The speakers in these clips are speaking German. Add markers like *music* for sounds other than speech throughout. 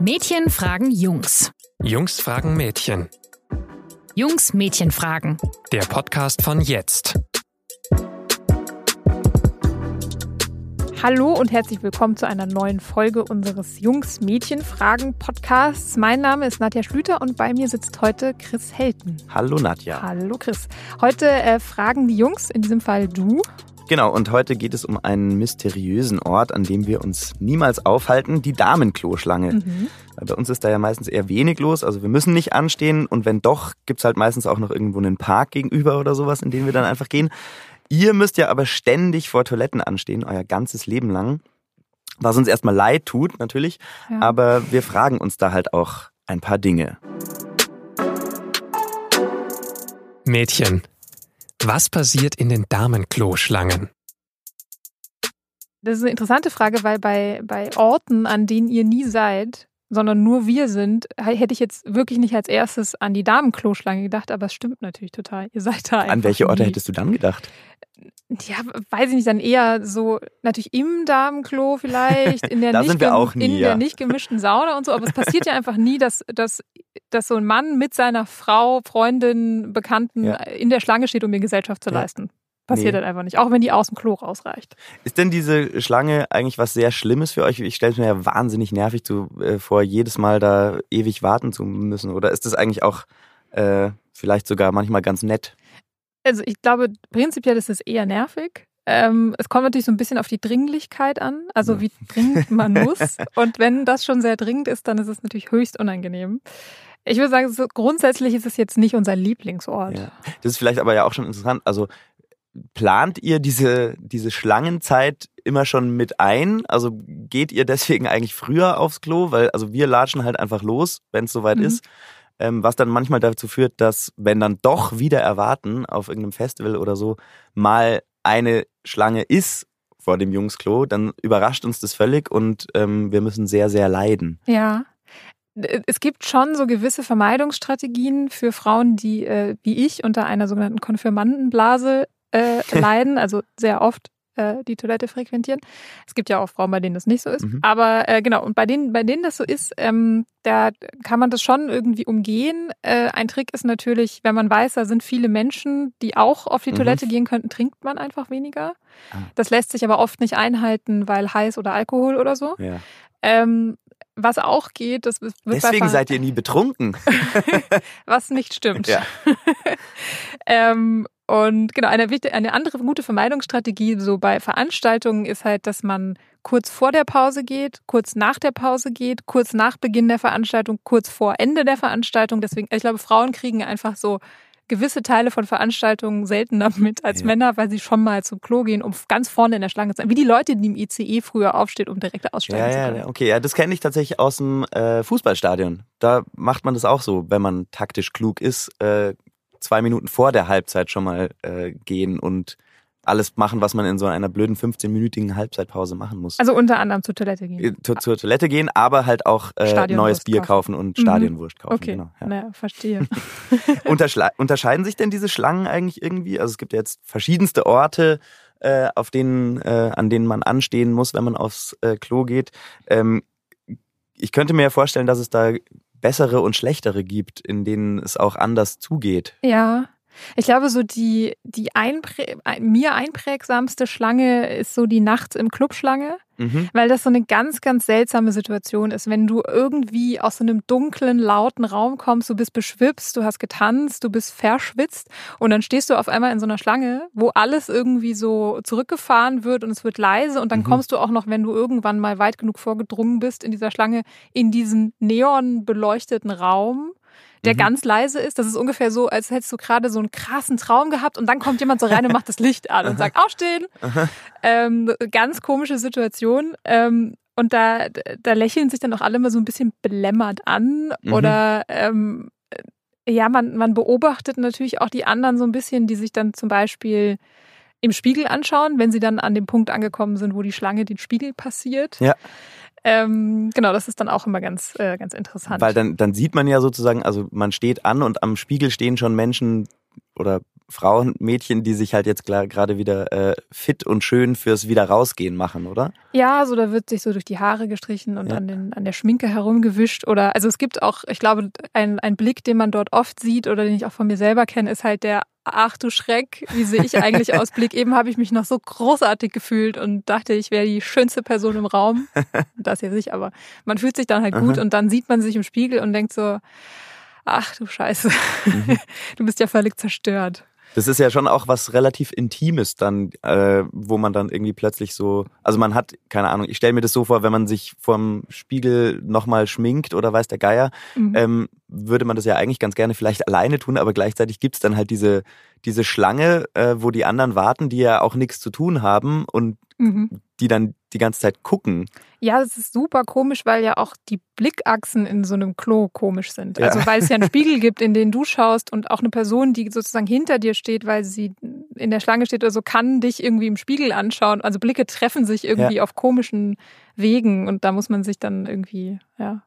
Mädchen fragen Jungs. Jungs fragen Mädchen. Jungs Mädchen fragen. Der Podcast von jetzt. Hallo und herzlich willkommen zu einer neuen Folge unseres Jungs-Mädchen-Fragen-Podcasts. Mein Name ist Nadja Schlüter und bei mir sitzt heute Chris Helten. Hallo Nadja. Hallo Chris. Heute äh, fragen die Jungs, in diesem Fall du. Genau, und heute geht es um einen mysteriösen Ort, an dem wir uns niemals aufhalten, die Damenkloschlange. Mhm. Bei uns ist da ja meistens eher wenig los, also wir müssen nicht anstehen und wenn doch, gibt's halt meistens auch noch irgendwo einen Park gegenüber oder sowas, in den wir dann einfach gehen. Ihr müsst ja aber ständig vor Toiletten anstehen, euer ganzes Leben lang. Was uns erstmal leid tut, natürlich. Ja. Aber wir fragen uns da halt auch ein paar Dinge. Mädchen, was passiert in den Damenkloschlangen? Das ist eine interessante Frage, weil bei, bei Orten, an denen ihr nie seid, sondern nur wir sind, hätte ich jetzt wirklich nicht als erstes an die Damenkloschlange gedacht, aber es stimmt natürlich total. Ihr seid da. An welche Orte nie. hättest du dann gedacht? Ja, weiß ich nicht, dann eher so natürlich im Damenklo vielleicht, in der, *laughs* nicht, nie, in ja. der nicht gemischten Sauna und so, aber es *laughs* passiert ja einfach nie, dass, dass, dass so ein Mann mit seiner Frau, Freundin, Bekannten ja. in der Schlange steht, um mir Gesellschaft zu ja. leisten. Passiert nee. halt einfach nicht, auch wenn die aus dem Klo rausreicht. Ist denn diese Schlange eigentlich was sehr Schlimmes für euch? Ich stelle es mir ja wahnsinnig nervig zu, äh, vor, jedes Mal da ewig warten zu müssen. Oder ist das eigentlich auch äh, vielleicht sogar manchmal ganz nett? Also ich glaube, prinzipiell ist es eher nervig. Ähm, es kommt natürlich so ein bisschen auf die Dringlichkeit an, also wie dringend man *laughs* muss. Und wenn das schon sehr dringend ist, dann ist es natürlich höchst unangenehm. Ich würde sagen, so grundsätzlich ist es jetzt nicht unser Lieblingsort. Ja. Das ist vielleicht aber ja auch schon interessant. Also plant ihr diese, diese Schlangenzeit immer schon mit ein? Also geht ihr deswegen eigentlich früher aufs Klo? Weil, also wir latschen halt einfach los, wenn es soweit mhm. ist. Ähm, was dann manchmal dazu führt, dass, wenn dann doch wieder erwarten auf irgendeinem Festival oder so, mal eine Schlange ist vor dem Jungsklo, dann überrascht uns das völlig und ähm, wir müssen sehr, sehr leiden. Ja. Es gibt schon so gewisse Vermeidungsstrategien für Frauen, die äh, wie ich unter einer sogenannten Konfirmandenblase äh, *laughs* leiden, also sehr oft äh, die Toilette frequentieren. Es gibt ja auch Frauen, bei denen das nicht so ist. Mhm. Aber äh, genau, und bei denen, bei denen das so ist, ähm, da kann man das schon irgendwie umgehen. Äh, ein Trick ist natürlich, wenn man weiß, da sind viele Menschen, die auch auf die mhm. Toilette gehen könnten, trinkt man einfach weniger. Ah. Das lässt sich aber oft nicht einhalten, weil heiß oder Alkohol oder so. Ja. Ähm, was auch geht, das wird Deswegen seid ihr nie betrunken. *laughs* was nicht stimmt. *laughs* Ja. ähm, und genau, eine, eine andere gute Vermeidungsstrategie so bei Veranstaltungen ist halt, dass man kurz vor der Pause geht, kurz nach der Pause geht, kurz nach Beginn der Veranstaltung, kurz vor Ende der Veranstaltung. Deswegen, ich glaube, Frauen kriegen einfach so gewisse Teile von Veranstaltungen seltener *laughs* mit als ja. Männer, weil sie schon mal zum Klo gehen, um ganz vorne in der Schlange zu sein. Wie die Leute, die im ICE früher aufstehen, um direkt aussteigen ja, zu können. Ja, okay, ja, das kenne ich tatsächlich aus dem äh, Fußballstadion. Da macht man das auch so, wenn man taktisch klug ist, äh, zwei Minuten vor der Halbzeit schon mal äh, gehen und alles machen, was man in so einer blöden 15-minütigen Halbzeitpause machen muss. Also unter anderem zur Toilette gehen. Zu, zur Toilette gehen, aber halt auch äh, neues Bier kaufen, kaufen und mhm. Stadionwurst kaufen. Okay, genau, ja. naja, verstehe. *laughs* *laughs* unterscheiden sich denn diese Schlangen eigentlich irgendwie? Also es gibt ja jetzt verschiedenste Orte, äh, auf denen, äh, an denen man anstehen muss, wenn man aufs äh, Klo geht. Ähm, ich könnte mir ja vorstellen, dass es da bessere und schlechtere gibt, in denen es auch anders zugeht. Ja. Ich glaube, so die, die einprä mir einprägsamste Schlange ist so die nachts im Club Schlange. Mhm. Weil das so eine ganz, ganz seltsame Situation ist, wenn du irgendwie aus so einem dunklen, lauten Raum kommst, du bist beschwipst, du hast getanzt, du bist verschwitzt und dann stehst du auf einmal in so einer Schlange, wo alles irgendwie so zurückgefahren wird und es wird leise und dann mhm. kommst du auch noch, wenn du irgendwann mal weit genug vorgedrungen bist in dieser Schlange, in diesen neon beleuchteten Raum der mhm. ganz leise ist. Das ist ungefähr so, als hättest du gerade so einen krassen Traum gehabt und dann kommt jemand so rein und macht das Licht an und sagt, aufstehen. Ähm, ganz komische Situation. Ähm, und da, da lächeln sich dann auch alle mal so ein bisschen belämmert an. Mhm. Oder ähm, ja, man, man beobachtet natürlich auch die anderen so ein bisschen, die sich dann zum Beispiel im Spiegel anschauen, wenn sie dann an dem Punkt angekommen sind, wo die Schlange den Spiegel passiert. Ja. Ähm, genau, das ist dann auch immer ganz, äh, ganz interessant. Weil dann, dann sieht man ja sozusagen, also man steht an und am Spiegel stehen schon Menschen oder Frauen, Mädchen, die sich halt jetzt gerade wieder äh, fit und schön fürs wieder rausgehen machen, oder? Ja, so da wird sich so durch die Haare gestrichen und ja. an, den, an der Schminke herumgewischt. Oder also es gibt auch, ich glaube, ein, ein Blick, den man dort oft sieht oder den ich auch von mir selber kenne, ist halt der ach du Schreck, wie sehe ich eigentlich aus? Blick eben habe ich mich noch so großartig gefühlt und dachte, ich wäre die schönste Person im Raum. *laughs* Das ja nicht, aber man fühlt sich dann halt gut Aha. und dann sieht man sich im Spiegel und denkt so, ach du Scheiße, mhm. *laughs* du bist ja völlig zerstört. Das ist ja schon auch was relativ Intimes dann, äh, wo man dann irgendwie plötzlich so, also man hat, keine Ahnung, ich stelle mir das so vor, wenn man sich vorm Spiegel nochmal schminkt oder weiß der Geier, mhm. ähm, würde man das ja eigentlich ganz gerne vielleicht alleine tun, aber gleichzeitig gibt's dann halt diese, diese Schlange, äh, wo die anderen warten, die ja auch nichts zu tun haben und mhm. Die dann die ganze Zeit gucken. Ja, das ist super komisch, weil ja auch die Blickachsen in so einem Klo komisch sind. Ja. Also weil es ja einen *laughs* Spiegel gibt, in den du schaust und auch eine Person, die sozusagen hinter dir steht, weil sie in der Schlange steht oder so, kann dich irgendwie im Spiegel anschauen. Also Blicke treffen sich irgendwie ja. auf komischen Wegen und da muss man sich dann irgendwie, ja.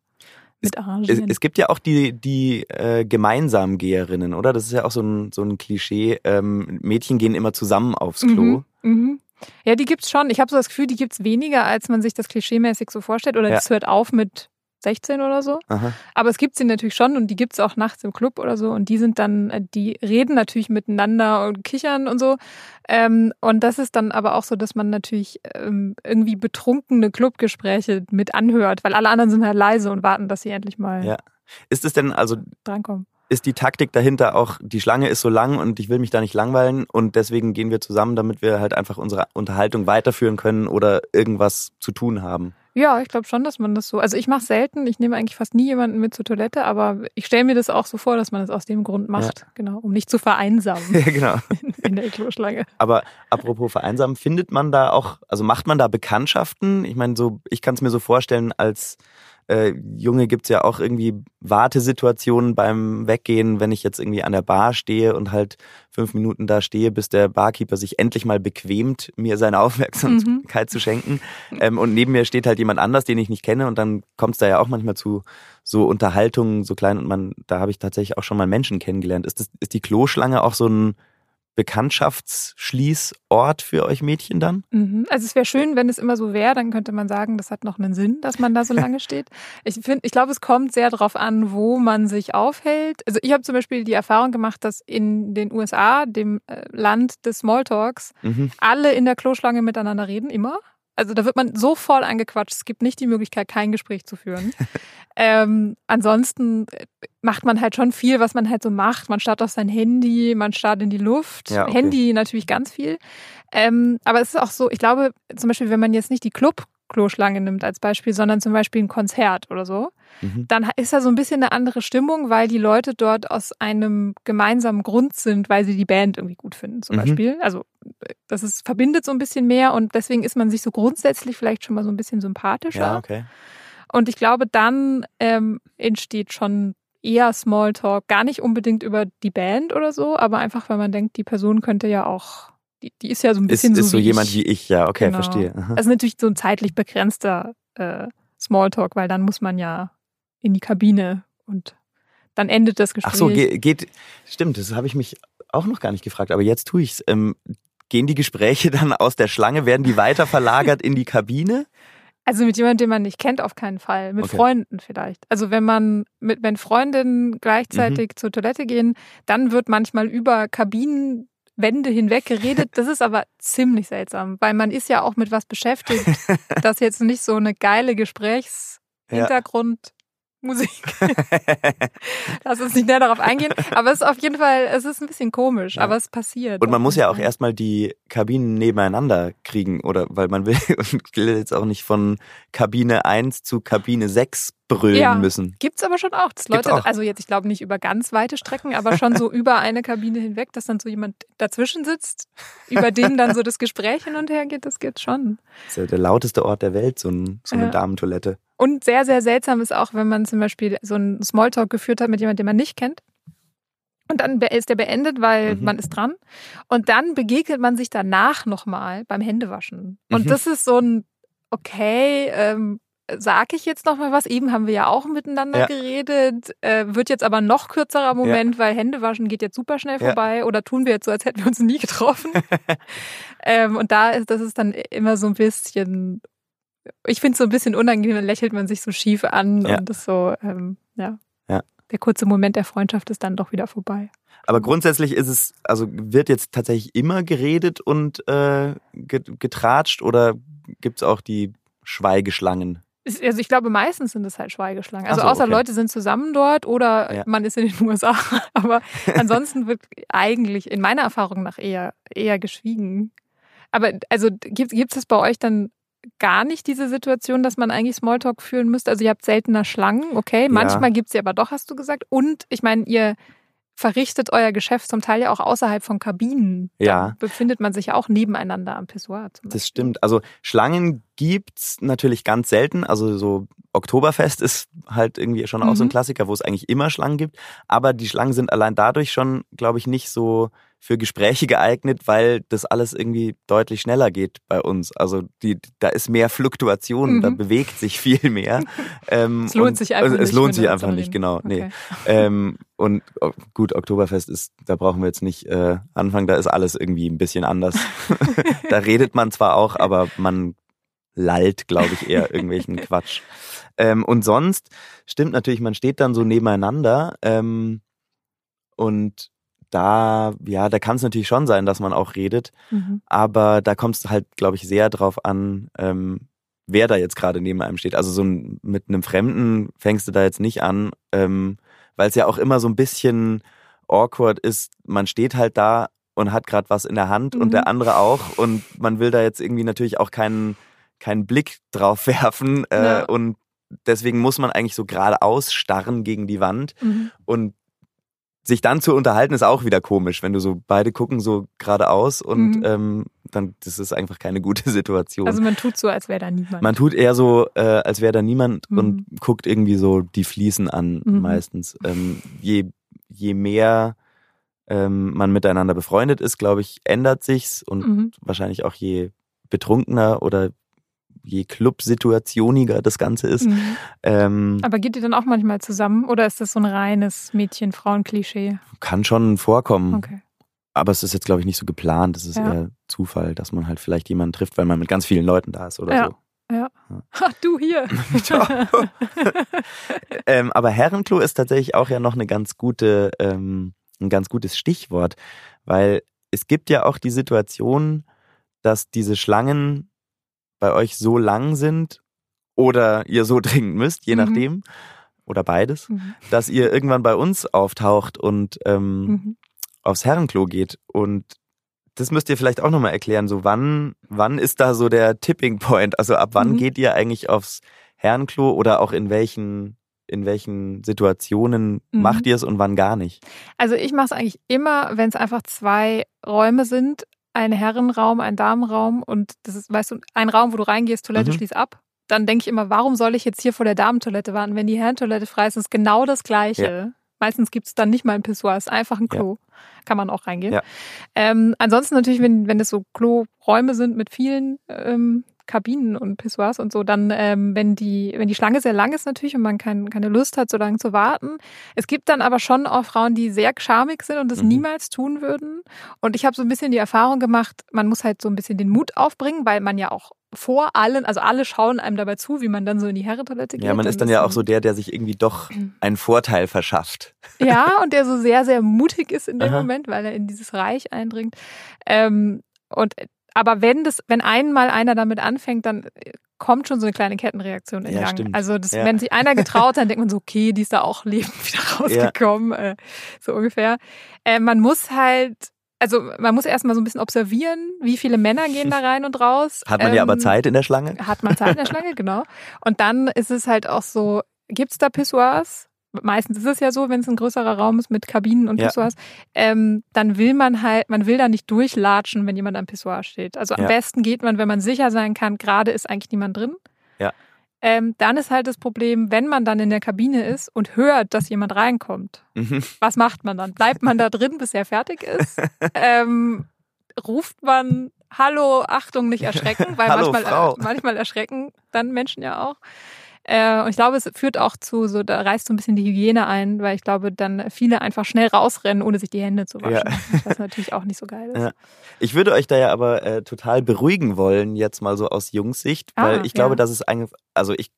Mit arrangieren. Es, es gibt ja auch die, die äh, gemeinsam Geherinnen, oder? Das ist ja auch so ein, so ein Klischee. Ähm, Mädchen gehen immer zusammen aufs Klo. Mhm. Mhm. Ja, die gibt's schon. Ich habe so das Gefühl, die gibt's weniger, als man sich das klischeemäßig so vorstellt. Oder ja. das hört auf mit 16 oder so. Aha. Aber es gibt sie natürlich schon und die gibt's auch nachts im Club oder so. Und die sind dann, äh, die reden natürlich miteinander und kichern und so. Ähm, und das ist dann aber auch so, dass man natürlich ähm, irgendwie betrunkene Clubgespräche mit anhört, weil alle anderen sind halt leise und warten, dass sie endlich mal. Ja. Ist es denn also drankommen? Ist die Taktik dahinter auch, die Schlange ist so lang und ich will mich da nicht langweilen und deswegen gehen wir zusammen, damit wir halt einfach unsere Unterhaltung weiterführen können oder irgendwas zu tun haben. Ja, ich glaube schon, dass man das so. Also ich mache selten, ich nehme eigentlich fast nie jemanden mit zur Toilette, aber ich stelle mir das auch so vor, dass man das aus dem Grund macht, ja. genau, um nicht zu vereinsamen. *laughs* Ja, genau. *laughs* In, in der Kloschlange. Aber apropos vereinsamen, findet man da auch, also macht man da Bekanntschaften? Ich meine, so, ich kann es mir so vorstellen, als äh, Junge gibt's ja auch irgendwie Wartesituationen beim Weggehen, wenn ich jetzt irgendwie an der Bar stehe und halt fünf Minuten da stehe, bis der Barkeeper sich endlich mal bequemt, mir seine *laughs* Aufmerksamkeit mhm. zu schenken. Ähm, und neben mir steht halt jemand anders, den ich nicht kenne und dann kommt's da ja auch manchmal zu so Unterhaltungen, so klein und man, da habe ich tatsächlich auch schon mal Menschen kennengelernt. Ist, das, ist die Kloschlange auch so ein Bekanntschaftsschließort für euch Mädchen dann? Mhm. Also es wäre schön, wenn es immer so wäre, dann könnte man sagen, das hat noch einen Sinn, dass man da so lange *laughs* steht. Ich finde, ich glaube, es kommt sehr darauf an, wo man sich aufhält. Also ich habe zum Beispiel die Erfahrung gemacht, dass in den USA, dem äh, Land des Smalltalks, mhm. alle in der Kloschlange miteinander reden, immer. Also da wird man so voll angequatscht, es gibt nicht die Möglichkeit, kein Gespräch zu führen. *laughs* ähm, ansonsten macht man halt schon viel, was man halt so macht. Man starrt auf sein Handy, man starrt in die Luft. Ja, okay. Handy natürlich ganz viel. Ähm, aber es ist auch so, ich glaube, zum Beispiel, wenn man jetzt nicht die Club Kloschlange nimmt als Beispiel, sondern zum Beispiel ein Konzert oder so, mhm. dann ist da so ein bisschen eine andere Stimmung, weil die Leute dort aus einem gemeinsamen Grund sind, weil sie die Band irgendwie gut finden, zum mhm. Beispiel. Also das ist, verbindet so ein bisschen mehr und deswegen ist man sich so grundsätzlich vielleicht schon mal so ein bisschen sympathischer. Ja, okay. Und ich glaube, dann ähm, entsteht schon eher Smalltalk, gar nicht unbedingt über die Band oder so, aber einfach, weil man denkt, die Person könnte ja auch, die, die ist ja so ein bisschen ist, so. Ist so jemand ich. wie ich, ja, okay, genau. verstehe. Aha. Also natürlich so ein zeitlich begrenzter äh, Smalltalk, weil dann muss man ja in die Kabine und dann endet das Gespräch. Ach so, geht, geht stimmt, das habe ich mich auch noch gar nicht gefragt, aber jetzt tue ich's. Ähm, gehen die Gespräche *laughs* dann aus der Schlange, werden die weiter verlagert in die Kabine? Also mit jemandem, den man nicht kennt, auf keinen Fall. Mit okay. Freunden vielleicht. Also wenn man mit, wenn Freundinnen gleichzeitig mhm. zur Toilette gehen, dann wird manchmal über Kabinenwände hinweg geredet. Das ist aber ziemlich seltsam, weil man ist ja auch mit was beschäftigt, *laughs* das jetzt nicht so eine geile Gesprächshintergrund Musik. *laughs* Lass uns nicht näher darauf eingehen. Aber es ist auf jeden Fall, es ist ein bisschen komisch, ja. aber es passiert. Und man muss ja auch erstmal die Kabinen nebeneinander kriegen, oder weil man will *laughs* und will jetzt auch nicht von Kabine 1 zu Kabine 6 brüllen ja, müssen. Gibt's aber schon auch. Das Leute, auch. also jetzt, ich glaube nicht über ganz weite Strecken, aber schon so *laughs* über eine Kabine hinweg, dass dann so jemand dazwischen sitzt, über den dann so das Gespräch hin und her geht, das gibt's schon. Das ist ja der lauteste Ort der Welt, so, ein, so eine ja. Damentoilette. Und sehr, sehr seltsam ist auch, wenn man zum Beispiel so einen Smalltalk geführt hat mit jemandem, den man nicht kennt. Und dann ist der beendet, weil mhm. man ist dran. Und dann begegnet man sich danach nochmal beim Händewaschen. Und mhm. das ist so ein, okay, ähm, sage ich jetzt noch mal was? Eben haben wir ja auch miteinander Ja. geredet. Äh, wird jetzt aber noch kürzerer Moment, weil Händewaschen geht jetzt super schnell Ja. vorbei. Oder tun wir jetzt so, als hätten wir uns nie getroffen. *laughs* ähm, und da ist, das ist dann immer so ein bisschen, ich finde es so ein bisschen unangenehm, dann lächelt man sich so schief an Ja. und ist so, ähm, ja. Ja. Der kurze Moment der Freundschaft ist dann doch wieder vorbei. Aber grundsätzlich ist es, also wird jetzt tatsächlich immer geredet und äh, get- getratscht oder gibt's auch die Schweigeschlangen? Also ich glaube, meistens sind es halt Schweigeschlangen. Also so, außer okay. Leute sind zusammen dort oder Ja. man ist in den *laughs* USA. Aber *laughs* ansonsten wird eigentlich in meiner Erfahrung nach eher, eher geschwiegen. Aber also gibt gibt es bei euch dann gar nicht diese Situation, dass man eigentlich Smalltalk führen müsste? Also ihr habt seltener Schlangen, okay. Manchmal gibt es sie aber doch, hast du gesagt. Und ich meine, ihr verrichtet euer Geschäft zum Teil ja auch außerhalb von Kabinen. Da Ja. befindet man sich ja auch nebeneinander am Pissoir. Zum Das stimmt. Also Schlangen gibt's natürlich ganz selten. Also so Oktoberfest ist halt irgendwie schon auch so ein Mhm. Klassiker, wo es eigentlich immer Schlangen gibt. Aber die Schlangen sind allein dadurch schon, glaube ich, nicht so für Gespräche geeignet, weil das alles irgendwie deutlich schneller geht bei uns. Also die, da ist mehr Fluktuation, da Mhm. bewegt sich viel mehr. *laughs* Ähm, Es lohnt sich einfach also, Es nicht. lohnt sich einfach nicht, reden. genau. Nee. Okay. Ähm, und oh, gut, Oktoberfest ist, da brauchen wir jetzt nicht äh, anfangen, da ist alles irgendwie ein bisschen anders. *laughs* da redet man zwar auch, aber man lallt, glaube ich, eher irgendwelchen *laughs* Quatsch. Ähm, und sonst stimmt natürlich, man steht dann so nebeneinander ähm, und da, ja, da kann es natürlich schon sein, dass man auch redet, Mhm. aber da kommt es halt, glaube ich, sehr drauf an, ähm, wer da jetzt gerade neben einem steht. Also so ein, mit einem Fremden fängst du da jetzt nicht an, ähm, weil es ja auch immer so ein bisschen awkward ist. Man steht halt da und hat gerade was in der Hand Mhm. und der andere auch und man will da jetzt irgendwie natürlich auch keinen keinen Blick drauf *laughs* werfen äh, Ja. und deswegen muss man eigentlich so geradeaus starren gegen die Wand Mhm. und sich dann zu unterhalten ist auch wieder komisch, wenn du so beide gucken so geradeaus und Mhm. ähm, dann das ist einfach keine gute *laughs* Situation. Also man tut so, als wäre da niemand. man tut eher so, äh, als wäre da niemand Mhm. und guckt irgendwie so die Fliesen an Mhm. meistens. Ähm, je, je mehr ähm, man miteinander befreundet ist, glaube ich, ändert sich's und Mhm. wahrscheinlich auch je betrunkener oder je clubsituationiger das Ganze ist. Mhm. Ähm, Aber geht ihr dann auch manchmal zusammen oder ist das so ein reines Mädchen-Frauen-Klischee? kann schon vorkommen. Okay. Aber es ist jetzt, glaube ich, nicht so geplant. Es ist Ja. eher Zufall, dass man halt vielleicht jemanden trifft, weil man mit ganz vielen Leuten da ist oder Ja. so. Ha, du hier. *laughs* ähm, aber Herrenklo ist tatsächlich auch ja noch eine ganz gute, ähm, ein ganz gutes Stichwort, weil es gibt ja auch die Situation, dass diese Schlangen bei euch so lang sind oder ihr so *laughs* dringend müsst, je Mhm. nachdem, oder beides, Mhm. dass ihr irgendwann bei uns auftaucht und ähm, Mhm. aufs Herrenklo geht. Und das müsst ihr vielleicht auch nochmal erklären. So, wann, wann ist da so der Tipping Point? Also ab wann Mhm. geht ihr eigentlich aufs Herrenklo oder auch in welchen, in welchen Situationen Mhm. macht ihr es und wann gar nicht? Also ich mache es eigentlich immer, wenn es einfach zwei Räume sind, ein Herrenraum, ein Damenraum und das ist, weißt du, ein Raum, wo du reingehst, Toilette Mhm. schließt ab. Dann denke ich immer, warum soll ich jetzt hier vor der Damentoilette warten, wenn die Herrentoilette frei ist, ist genau das Gleiche. Meistens gibt es dann nicht mal ein Pissoir, es ist einfach ein Klo. Kann man auch reingehen. Ja. Ähm, ansonsten natürlich, wenn, wenn es so Kloräume sind mit vielen ähm, Kabinen und Pissoirs und so, dann, ähm, wenn, die, wenn die Schlange sehr lang ist natürlich und man kein, keine Lust hat, so lange zu warten. Es gibt dann aber schon auch Frauen, die sehr schamig sind und das Mhm. niemals tun würden. Und ich habe so ein bisschen die Erfahrung gemacht, man muss halt so ein bisschen den Mut aufbringen, weil man ja auch vor allen, also alle schauen einem dabei zu, wie man dann so in die Herrentoilette geht. Ja, man ist dann ja auch so der, der sich irgendwie doch *clears throat* einen Vorteil verschafft. ja, und der so sehr, sehr mutig ist in dem Aha. Moment, weil er in dieses Reich eindringt. Ähm, und aber wenn das, wenn einmal einer damit anfängt, dann kommt schon so eine kleine Kettenreaktion in Ja, Gang. stimmt. Also das, Ja. wenn sich einer getraut, dann *laughs* denkt man so, okay, die ist da auch lebend *laughs* wieder rausgekommen, äh, so ungefähr. Äh, man muss halt, also man muss erstmal so ein bisschen observieren, wie viele Männer gehen da *laughs* rein und raus. Hat man ja aber Ähm, Zeit in der Schlange. hat man Zeit in der Schlange, genau. Und dann ist es halt auch so, gibt's da Pissoirs? Meistens ist es ja so, wenn es ein größerer Raum ist mit Kabinen und Ja. Pissoirs, ähm, dann will man halt, man will da nicht durchlatschen, wenn jemand am Pissoir steht. Also am Ja. besten geht man, wenn man sicher sein kann, gerade ist eigentlich niemand drin. Ja. Ähm, dann ist halt das Problem, wenn man dann in der Kabine ist und hört, dass jemand reinkommt. Mhm. Was macht man dann? Bleibt man da drin, bis er fertig ist? *laughs* ähm, ruft man Hallo, Achtung, nicht erschrecken, weil *laughs* Hallo, manchmal, Frau. manchmal erschrecken dann Menschen ja auch. Äh, und ich glaube, es führt auch zu, so, da reißt so ein bisschen die Hygiene ein, weil ich glaube, dann viele einfach schnell rausrennen, ohne sich die Hände zu waschen. Ja. Was natürlich auch nicht so geil ist. Ja. Ich würde euch da ja aber äh, total beruhigen wollen, jetzt mal so aus Jungssicht, weil ah, ich glaube, ja. dass es eigentlich, also ich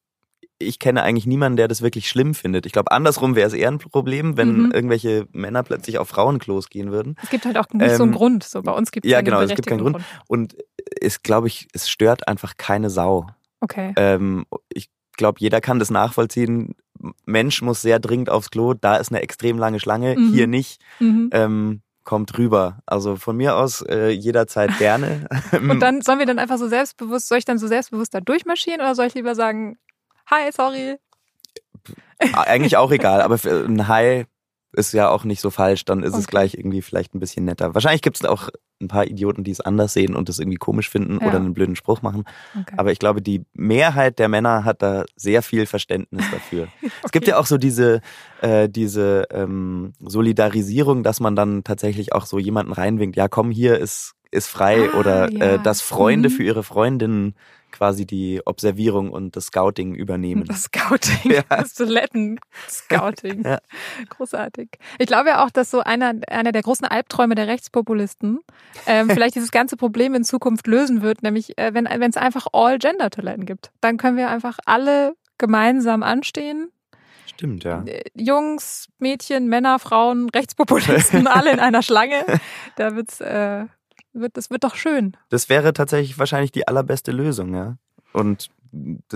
ich kenne eigentlich niemanden, der das wirklich schlimm findet. Ich glaube, andersrum wäre es eher ein Problem, wenn mhm. irgendwelche Männer plötzlich auf Frauenklos gehen würden. Es gibt halt auch nicht ähm, so einen ähm, Grund. So bei uns gibt es ja genau, es gibt keinen Grund. Grund. Und es glaube ich, es stört einfach keine Sau. Okay. Ähm, ich glaube, jeder kann das nachvollziehen. Mensch muss sehr dringend aufs Klo. Da ist eine extrem lange Schlange. Mhm. Hier nicht. Mhm. Ähm, kommt rüber. Also von mir aus äh, jederzeit gerne. *laughs* Und dann sollen wir dann einfach so selbstbewusst, soll ich dann so selbstbewusst da durchmarschieren oder soll ich lieber sagen, hi, sorry. Eigentlich auch egal, aber ein Hi ist ja auch nicht so falsch, dann ist okay. es gleich irgendwie vielleicht ein bisschen netter. Wahrscheinlich gibt es auch ein paar Idioten, die es anders sehen und es irgendwie komisch finden ja. oder einen blöden Spruch machen. Okay. Aber ich glaube, die Mehrheit der Männer hat da sehr viel Verständnis dafür. okay. *laughs* Es gibt ja auch so diese, äh, diese ähm, Solidarisierung, dass man dann tatsächlich auch so jemanden reinwinkt, ja komm, hier ist, ist frei ah, oder ja. äh, dass Freunde mhm. für ihre Freundinnen quasi die Observierung und das Scouting übernehmen. Das Scouting, *laughs* ja. das Toiletten-Scouting. *laughs* ja. Großartig. Ich glaube ja auch, dass so einer, einer der großen Albträume der Rechtspopulisten ähm, *laughs* vielleicht dieses ganze Problem in Zukunft lösen wird, nämlich äh, wenn es einfach All-Gender-Toiletten gibt. Dann können wir einfach alle gemeinsam anstehen, Stimmt, ja. Äh, Jungs, Mädchen, Männer, Frauen, Rechtspopulisten, alle in einer Schlange. Da wird's äh, wird, das wird doch schön. Das wäre tatsächlich wahrscheinlich die allerbeste Lösung, ja. Und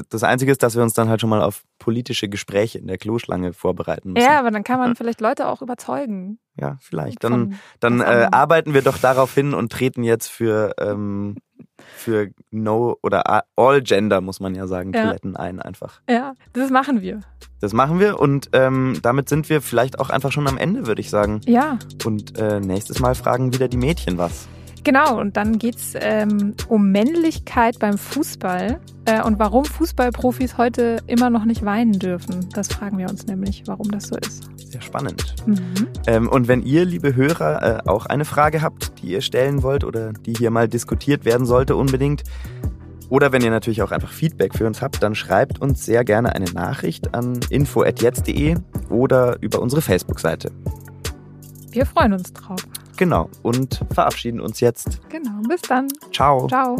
das Einzige ist, dass wir uns dann halt schon mal auf politische Gespräche in der Kloschlange vorbereiten müssen. Ja, aber dann kann man vielleicht Leute auch überzeugen. Ja, vielleicht. Dann, dann äh, arbeiten wir doch darauf hin und treten jetzt für, ähm, für No oder All Gender, muss man ja sagen, ja. Toiletten ein einfach. Ja, das machen wir. Das machen wir und ähm, damit sind wir vielleicht auch einfach schon am Ende, würde ich sagen. Ja. Und äh, nächstes Mal fragen wieder die Mädchen was. Genau, und dann geht es ähm, um Männlichkeit beim Fußball äh, und warum Fußballprofis heute immer noch nicht weinen dürfen. Das fragen wir uns nämlich, warum das so ist. Sehr spannend. Mhm. Ähm, und wenn ihr, liebe Hörer, äh, auch eine Frage habt, die ihr stellen wollt oder die hier mal diskutiert werden sollte, unbedingt, oder wenn ihr natürlich auch einfach Feedback für uns habt, dann schreibt uns sehr gerne eine Nachricht an info.jetzt.de oder über unsere Facebook-Seite. Wir freuen uns drauf. Genau. Und verabschieden uns jetzt. Genau. Bis dann. Ciao. Ciao.